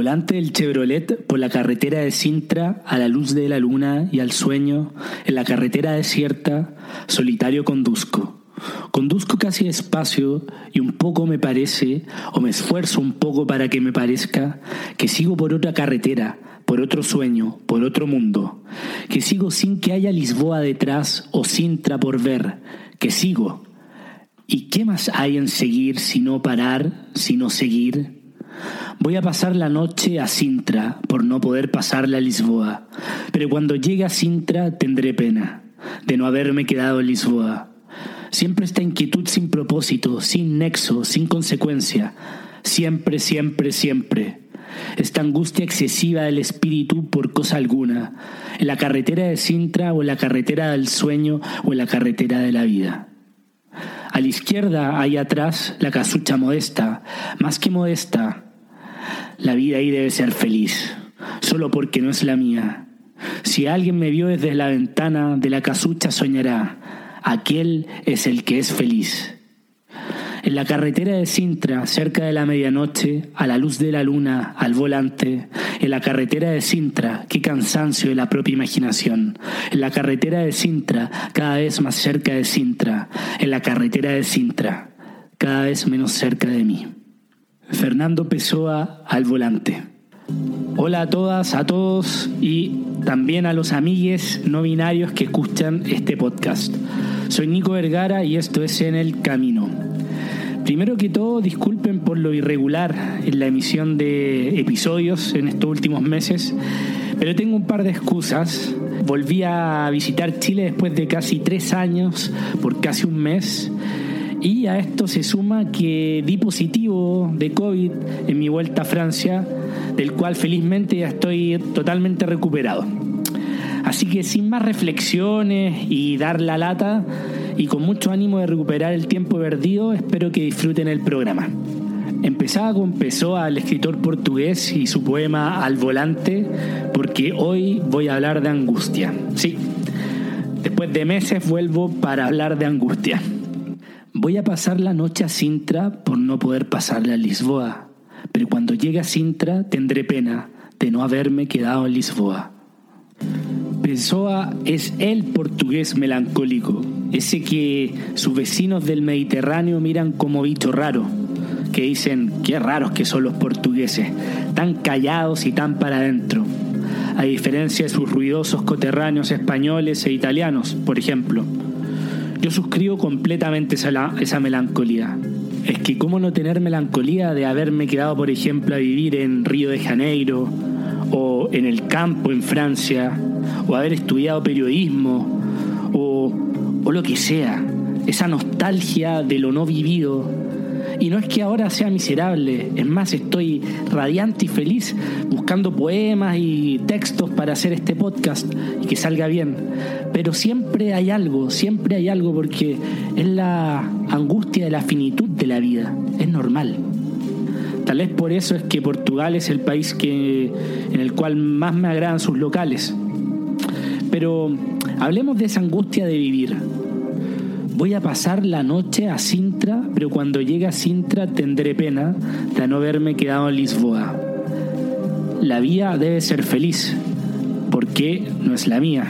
volante del Chevrolet por la carretera de Sintra, a la luz de la luna y al sueño, en la carretera desierta, solitario conduzco. Conduzco casi despacio y un poco me parece, o me esfuerzo un poco para que me parezca, que sigo por otra carretera, por otro sueño, por otro mundo, que sigo sin que haya Lisboa detrás o Sintra por ver, que sigo. ¿Y qué más hay en seguir si no parar, sino seguir? Voy a pasar la noche a Sintra por no poder pasarla a Lisboa, pero cuando llegue a Sintra tendré pena de no haberme quedado en Lisboa. Siempre esta inquietud sin propósito, sin nexo, sin consecuencia. Siempre, siempre, siempre. Esta angustia excesiva del espíritu por cosa alguna, en la carretera de Sintra o en la carretera del sueño o en la carretera de la vida. A la izquierda, ahí atrás, la casucha modesta, más que modesta, la vida ahí debe ser feliz, solo porque no es la mía. Si alguien me vio desde la ventana de la casucha soñará, aquel es el que es feliz. En la carretera de Sintra, cerca de la medianoche, a la luz de la luna, al volante, en la carretera de Sintra, qué cansancio de la propia imaginación. En la carretera de Sintra, cada vez más cerca de Sintra. En la carretera de Sintra, cada vez menos cerca de mí. Fernando Pessoa al volante. Hola a todas, a todos y también a los amigues no binarios que escuchan este podcast. Soy Nico Vergara y esto es En el Camino. Primero que todo, disculpen por lo irregular en la emisión de episodios en estos últimos meses, pero tengo un par de excusas. Volví a visitar Chile después de casi tres años, por casi un mes y a esto se suma que di positivo de COVID en mi vuelta a Francia, del cual felizmente ya estoy totalmente recuperado. Así que sin más reflexiones y dar la lata, y con mucho ánimo de recuperar el tiempo perdido, espero que disfruten el programa. Empezaba con Pessoa, al escritor portugués, y su poema Al volante, porque hoy voy a hablar de angustia. Sí, después de meses vuelvo para hablar de angustia. Voy a pasar la noche a Sintra por no poder pasarle a Lisboa, pero cuando llegue a Sintra tendré pena de no haberme quedado en Lisboa. Pessoa es el portugués melancólico, ese que sus vecinos del Mediterráneo miran como bicho raro, que dicen qué raros que son los portugueses, tan callados y tan para adentro, a diferencia de sus ruidosos coterráneos españoles e italianos, por ejemplo. Yo suscribo completamente esa, esa melancolía. Es que cómo no tener melancolía de haberme quedado, por ejemplo, a vivir en Río de Janeiro, o en el campo en Francia, o haber estudiado periodismo, o, o lo que sea. Esa nostalgia de lo no vivido, y no es que ahora sea miserable, es más, estoy radiante y feliz buscando poemas y textos para hacer este podcast y que salga bien. Pero siempre hay algo, siempre hay algo porque es la angustia de la finitud de la vida, es normal. Tal vez por eso es que Portugal es el país que, en el cual más me agradan sus locales. Pero hablemos de esa angustia de vivir voy a pasar la noche a Sintra, pero cuando llegue a Sintra tendré pena de no haberme quedado en Lisboa. La vía debe ser feliz, porque no es la mía.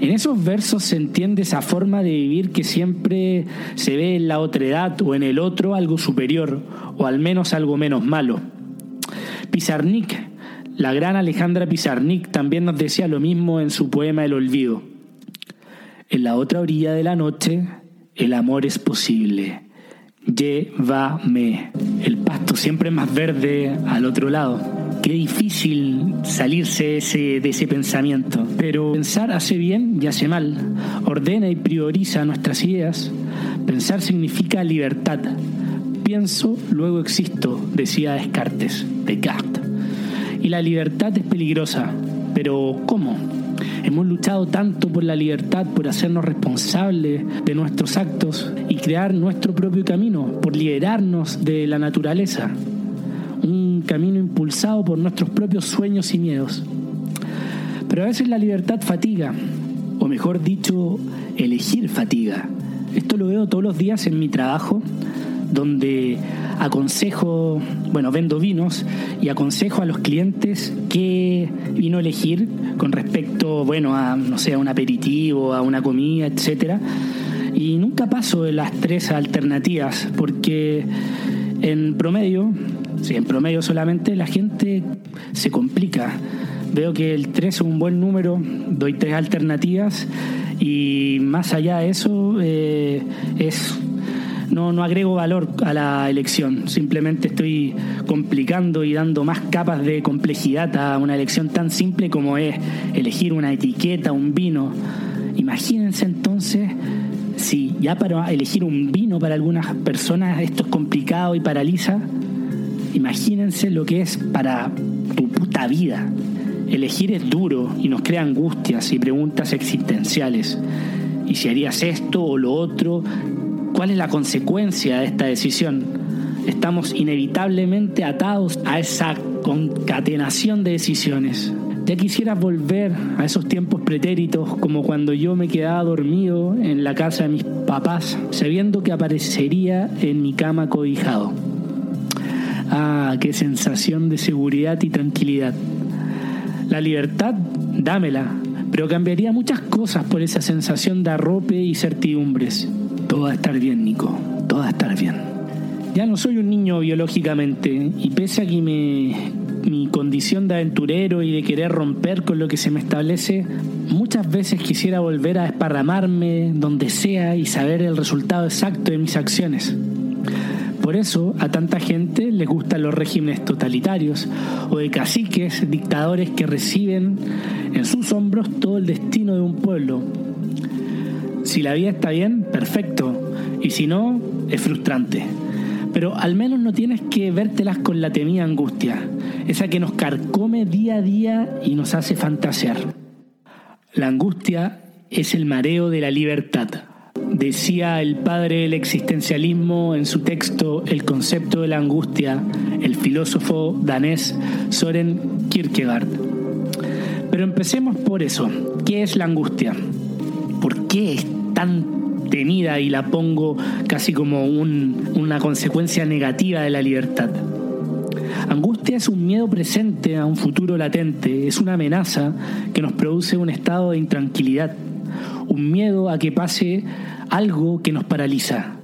En esos versos se entiende esa forma de vivir que siempre se ve en la otredad o en el otro algo superior, o al menos algo menos malo. Pizarnik, la gran Alejandra Pizarnik, también nos decía lo mismo en su poema El Olvido. En la otra orilla de la noche el amor es posible. Llévame. El pasto siempre más verde al otro lado. Qué difícil salirse de ese pensamiento. Pero pensar hace bien y hace mal. Ordena y prioriza nuestras ideas. Pensar significa libertad. Pienso, luego existo, decía Descartes, Descartes. Y la libertad es peligrosa. Pero ¿cómo? Hemos luchado tanto por la libertad, por hacernos responsables de nuestros actos y crear nuestro propio camino, por liberarnos de la naturaleza. Un camino impulsado por nuestros propios sueños y miedos. Pero a veces la libertad fatiga, o mejor dicho, elegir fatiga. Esto lo veo todos los días en mi trabajo, donde aconsejo, bueno, vendo vinos y aconsejo a los clientes qué vino elegir con respecto, bueno, a, no sé, a un aperitivo, a una comida, etcétera. Y nunca paso de las tres alternativas, porque en promedio, sí, en promedio solamente, la gente se complica. Veo que el 3 es un buen número, doy tres alternativas y más allá de eso eh, es no, no agrego valor a la elección, simplemente estoy complicando y dando más capas de complejidad a una elección tan simple como es elegir una etiqueta, un vino. Imagínense entonces si ya para elegir un vino para algunas personas esto es complicado y paraliza, imagínense lo que es para tu puta vida. Elegir es duro y nos crea angustias y preguntas existenciales. ¿Y si harías esto o lo otro? ¿Cuál es la consecuencia de esta decisión? Estamos inevitablemente atados a esa concatenación de decisiones. Ya quisiera volver a esos tiempos pretéritos como cuando yo me quedaba dormido en la casa de mis papás, sabiendo que aparecería en mi cama cobijado. Ah, qué sensación de seguridad y tranquilidad. La libertad, dámela, pero cambiaría muchas cosas por esa sensación de arrope y certidumbres. Todo va a estar bien, Nico, todo va a estar bien. Ya no soy un niño biológicamente y pese a que mi condición de aventurero y de querer romper con lo que se me establece, muchas veces quisiera volver a esparramarme donde sea y saber el resultado exacto de mis acciones. Por eso a tanta gente les gustan los regímenes totalitarios o de caciques, dictadores que reciben en sus hombros todo el destino de un pueblo. Si la vida está bien, perfecto, y si no, es frustrante. Pero al menos no tienes que vértelas con la temida angustia, esa que nos carcome día a día y nos hace fantasear. La angustia es el mareo de la libertad decía el padre del existencialismo en su texto El concepto de la angustia, el filósofo danés Soren Kierkegaard. Pero empecemos por eso. ¿Qué es la angustia? ¿Por qué es tan temida y la pongo casi como una consecuencia negativa de la libertad? Angustia es un miedo presente a un futuro latente, es una amenaza que nos produce un estado de intranquilidad, un miedo a que pase algo que nos paraliza,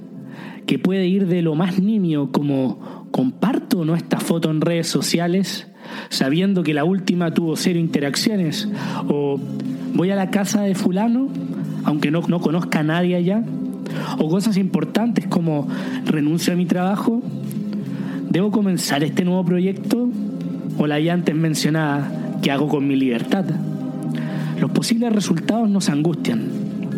que puede ir de lo más nimio como comparto no esta foto en redes sociales sabiendo que la última tuvo cero interacciones o voy a la casa de fulano aunque no, no conozca a nadie allá o cosas importantes como renuncio a mi trabajo, debo comenzar este nuevo proyecto o la ya antes mencionada que hago con mi libertad. Los posibles resultados nos angustian,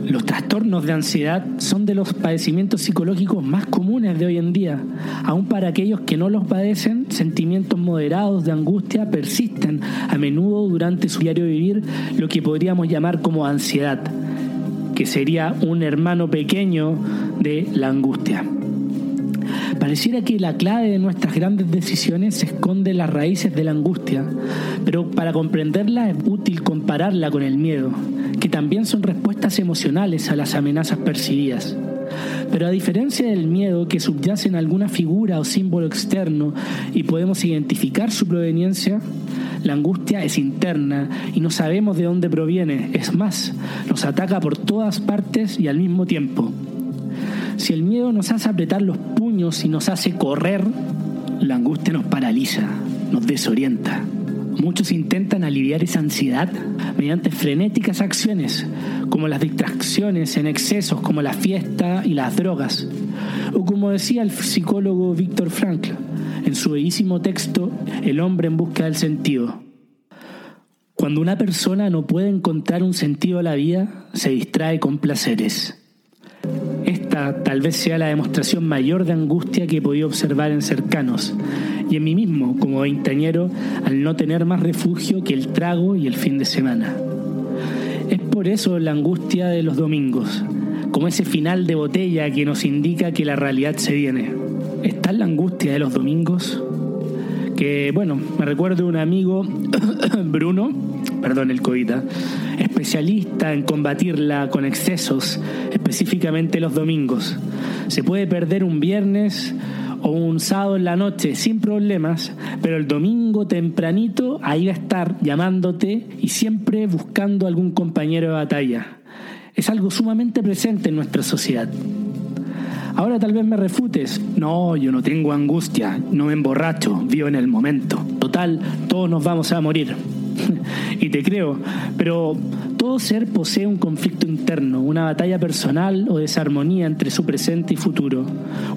los trastornos de ansiedad son de los padecimientos psicológicos más comunes de hoy en día. Aún para aquellos que no los padecen, sentimientos moderados de angustia persisten a menudo durante su diario vivir, lo que podríamos llamar como ansiedad, que sería un hermano pequeño de la angustia. Pareciera que la clave de nuestras grandes decisiones se esconde en las raíces de la angustia, pero para comprenderla es útil compararla con el miedo, que también son respuestas emocionales a las amenazas percibidas. Pero a diferencia del miedo que subyace en alguna figura o símbolo externo y podemos identificar su proveniencia, la angustia es interna y no sabemos de dónde proviene. Es más, nos ataca por todas partes y al mismo tiempo. Si el miedo nos hace apretar los puños y nos hace correr, la angustia nos paraliza, nos desorienta. Muchos intentan aliviar esa ansiedad mediante frenéticas acciones, como las distracciones en excesos como la fiesta y las drogas. O como decía el psicólogo Víctor Frankl en su bellísimo texto El hombre en busca del sentido. Cuando una persona no puede encontrar un sentido a la vida, se distrae con placeres. Esta tal vez sea la demostración mayor de angustia que he podido observar en cercanos y en mí mismo como veinteañero al no tener más refugio que el trago y el fin de semana. Es por eso la angustia de los domingos, como ese final de botella que nos indica que la realidad se viene. ¿Está la angustia de los domingos? Que, bueno, me recuerdo un amigo, Bruno, perdón el coita, especialista en combatirla con excesos, específicamente los domingos. Se puede perder un viernes o un sábado en la noche sin problemas, pero el domingo tempranito ahí va a estar llamándote y siempre buscando algún compañero de batalla. Es algo sumamente presente en nuestra sociedad. Ahora tal vez me refutes. No, yo no tengo angustia, no me emborracho, vivo en el momento. Total, todos nos vamos a morir. y te creo, pero todo ser posee un conflicto interno, una batalla personal o desarmonía entre su presente y futuro,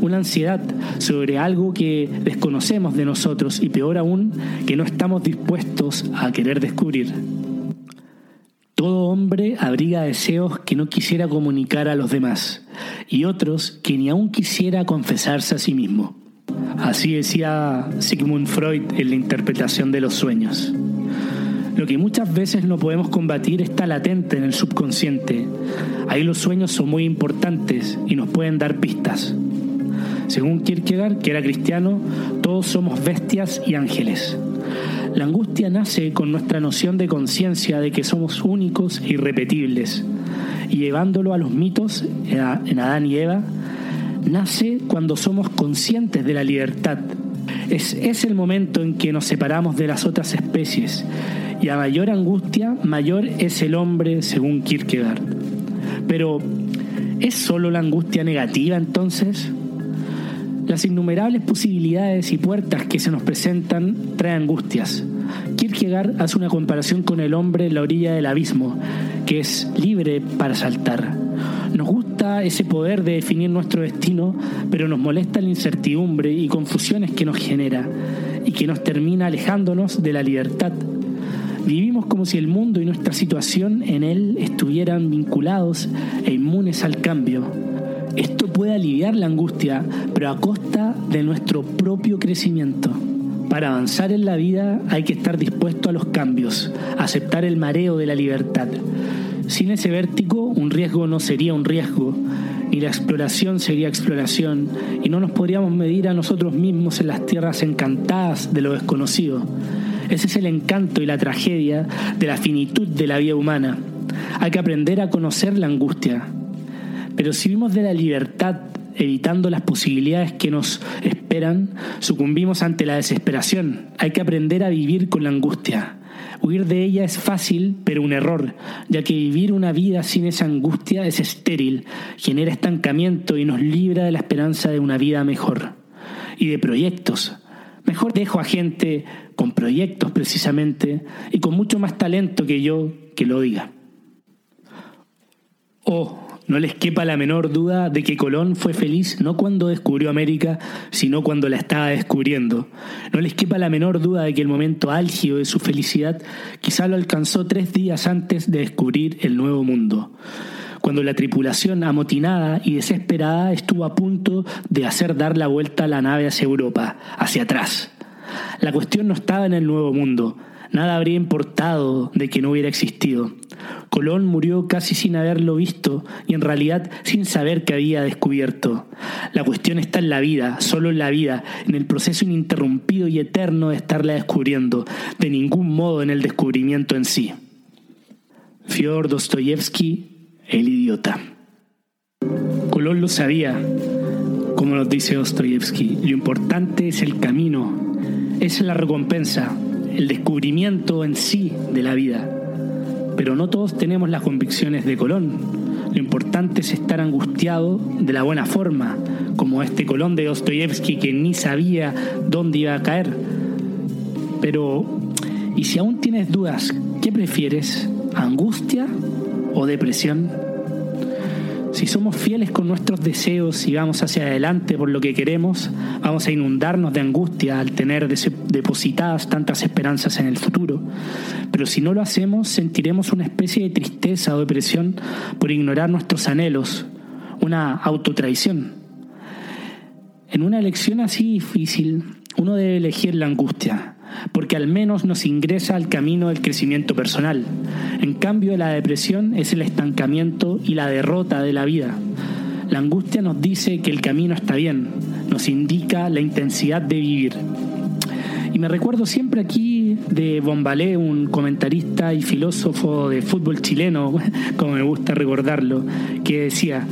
una ansiedad sobre algo que desconocemos de nosotros y peor aún, que no estamos dispuestos a querer descubrir. Todo hombre abriga deseos que no quisiera comunicar a los demás y otros que ni aún quisiera confesarse a sí mismo. Así decía Sigmund Freud en la interpretación de los sueños. Lo que muchas veces no podemos combatir está latente en el subconsciente. Ahí los sueños son muy importantes y nos pueden dar pistas. Según Kierkegaard, que era cristiano, todos somos bestias y ángeles. La angustia nace con nuestra noción de conciencia de que somos únicos e irrepetibles. Y llevándolo a los mitos, en Adán y Eva, nace cuando somos conscientes de la libertad. Es, es el momento en que nos separamos de las otras especies y a mayor angustia, mayor es el hombre, según Kierkegaard. Pero, ¿es solo la angustia negativa entonces? Las innumerables posibilidades y puertas que se nos presentan traen angustias. Kierkegaard hace una comparación con el hombre en la orilla del abismo, que es libre para saltar. Nos gusta ese poder de definir nuestro destino, pero nos molesta la incertidumbre y confusiones que nos genera y que nos termina alejándonos de la libertad Vivimos como si el mundo y nuestra situación en él estuvieran vinculados e inmunes al cambio. Esto puede aliviar la angustia, pero a costa de nuestro propio crecimiento. Para avanzar en la vida hay que estar dispuesto a los cambios, aceptar el mareo de la libertad. Sin ese vértigo, un riesgo no sería un riesgo, ni la exploración sería exploración, y no nos podríamos medir a nosotros mismos en las tierras encantadas de lo desconocido. Ese es el encanto y la tragedia de la finitud de la vida humana. Hay que aprender a conocer la angustia. Pero si vivimos de la libertad evitando las posibilidades que nos esperan, sucumbimos ante la desesperación. Hay que aprender a vivir con la angustia. Huir de ella es fácil, pero un error, ya que vivir una vida sin esa angustia es estéril, genera estancamiento y nos libra de la esperanza de una vida mejor y de proyectos. Mejor dejo a gente con proyectos precisamente y con mucho más talento que yo que lo diga. Oh, no les quepa la menor duda de que Colón fue feliz no cuando descubrió América, sino cuando la estaba descubriendo. No les quepa la menor duda de que el momento álgido de su felicidad quizá lo alcanzó tres días antes de descubrir el nuevo mundo cuando la tripulación amotinada y desesperada estuvo a punto de hacer dar la vuelta a la nave hacia Europa, hacia atrás. La cuestión no estaba en el Nuevo Mundo, nada habría importado de que no hubiera existido. Colón murió casi sin haberlo visto y en realidad sin saber que había descubierto. La cuestión está en la vida, solo en la vida, en el proceso ininterrumpido y eterno de estarla descubriendo, de ningún modo en el descubrimiento en sí. Fyodor Dostoyevsky el idiota. Colón lo sabía, como nos dice Dostoyevsky, lo importante es el camino, es la recompensa, el descubrimiento en sí de la vida. Pero no todos tenemos las convicciones de Colón. Lo importante es estar angustiado de la buena forma, como este Colón de Dostoyevsky que ni sabía dónde iba a caer. Pero, ¿y si aún tienes dudas, qué prefieres? ¿Angustia o depresión? Si somos fieles con nuestros deseos y vamos hacia adelante por lo que queremos, vamos a inundarnos de angustia al tener depositadas tantas esperanzas en el futuro. Pero si no lo hacemos, sentiremos una especie de tristeza o depresión por ignorar nuestros anhelos, una autotraición. En una elección así difícil, uno debe elegir la angustia, porque al menos nos ingresa al camino del crecimiento personal. En cambio, la depresión es el estancamiento y la derrota de la vida. La angustia nos dice que el camino está bien, nos indica la intensidad de vivir. Y me recuerdo siempre aquí de Bombalé, un comentarista y filósofo de fútbol chileno, como me gusta recordarlo, que decía,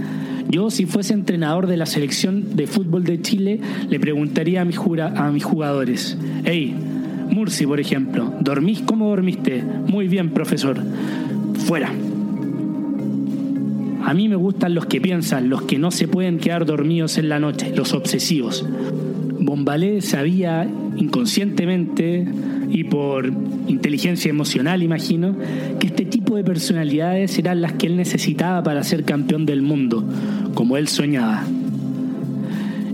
Yo, si fuese entrenador de la selección de fútbol de Chile, le preguntaría a mis, a mis jugadores, hey, Murci, por ejemplo, ¿dormís cómo dormiste? Muy bien, profesor. Fuera. A mí me gustan los que piensan, los que no se pueden quedar dormidos en la noche, los obsesivos. Bombalé sabía inconscientemente y por inteligencia emocional, imagino, que este tipo de personalidades eran las que él necesitaba para ser campeón del mundo, como él soñaba.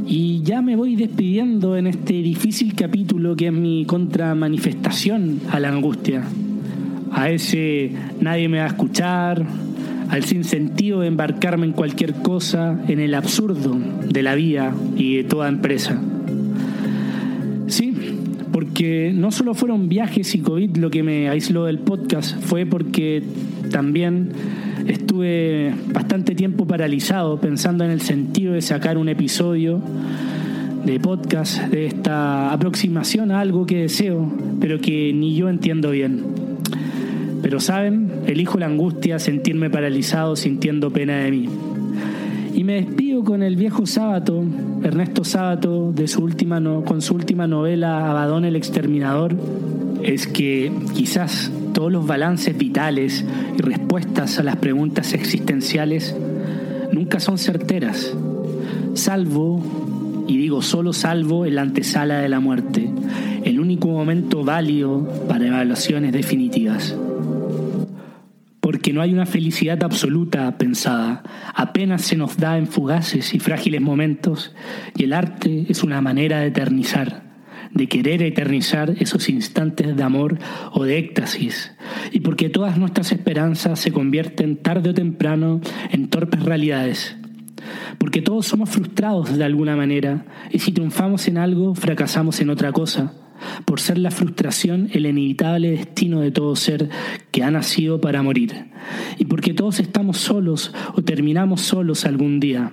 Y ya me voy despidiendo en este difícil capítulo que es mi contramanifestación a la angustia, a ese nadie me va a escuchar, al sinsentido de embarcarme en cualquier cosa, en el absurdo de la vida y de toda empresa. Porque no solo fueron viajes y COVID lo que me aisló del podcast, fue porque también estuve bastante tiempo paralizado pensando en el sentido de sacar un episodio de podcast, de esta aproximación a algo que deseo, pero que ni yo entiendo bien. Pero saben, elijo la angustia, sentirme paralizado sintiendo pena de mí. Me despido con el viejo Sábato, Ernesto Sábato, de su última con su última novela Abadón el Exterminador. Es que quizás todos los balances vitales y respuestas a las preguntas existenciales nunca son certeras, salvo, y digo solo salvo, en la antesala de la muerte, el único momento válido para evaluaciones definitivas porque no hay una felicidad absoluta pensada, apenas se nos da en fugaces y frágiles momentos, y el arte es una manera de eternizar, de querer eternizar esos instantes de amor o de éxtasis, y porque todas nuestras esperanzas se convierten tarde o temprano en torpes realidades. Porque todos somos frustrados de alguna manera, y si triunfamos en algo, fracasamos en otra cosa por ser la frustración el inevitable destino de todo ser que ha nacido para morir, y porque todos estamos solos o terminamos solos algún día.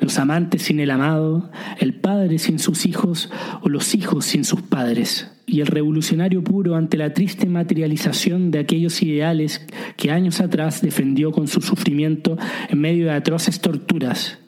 Los amantes sin el amado, el padre sin sus hijos o los hijos sin sus padres, y el revolucionario puro ante la triste materialización de aquellos ideales que años atrás defendió con su sufrimiento en medio de atroces torturas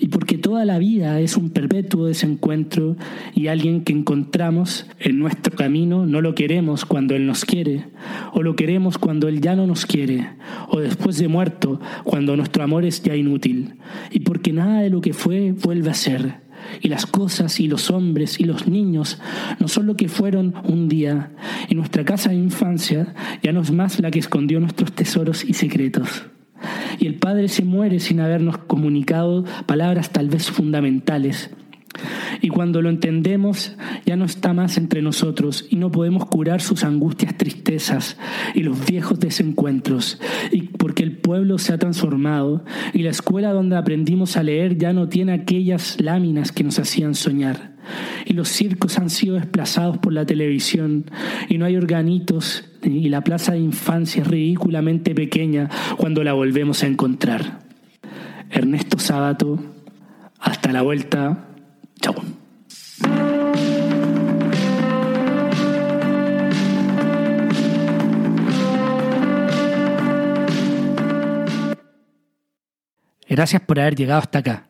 y porque toda la vida es un perpetuo desencuentro y alguien que encontramos en nuestro camino no lo queremos cuando Él nos quiere, o lo queremos cuando Él ya no nos quiere, o después de muerto, cuando nuestro amor es ya inútil, y porque nada de lo que fue vuelve a ser. Y las cosas y los hombres y los niños no son lo que fueron un día, y nuestra casa de infancia ya no es más la que escondió nuestros tesoros y secretos y el Padre se muere sin habernos comunicado palabras tal vez fundamentales. Y cuando lo entendemos, ya no está más entre nosotros y no podemos curar sus angustias, tristezas y los viejos desencuentros. Y porque el pueblo se ha transformado y la escuela donde aprendimos a leer ya no tiene aquellas láminas que nos hacían soñar y los circos han sido desplazados por la televisión y no hay organitos y la plaza de infancia es ridículamente pequeña cuando la volvemos a encontrar. Ernesto Sábato, hasta la vuelta, chao. Gracias por haber llegado hasta acá.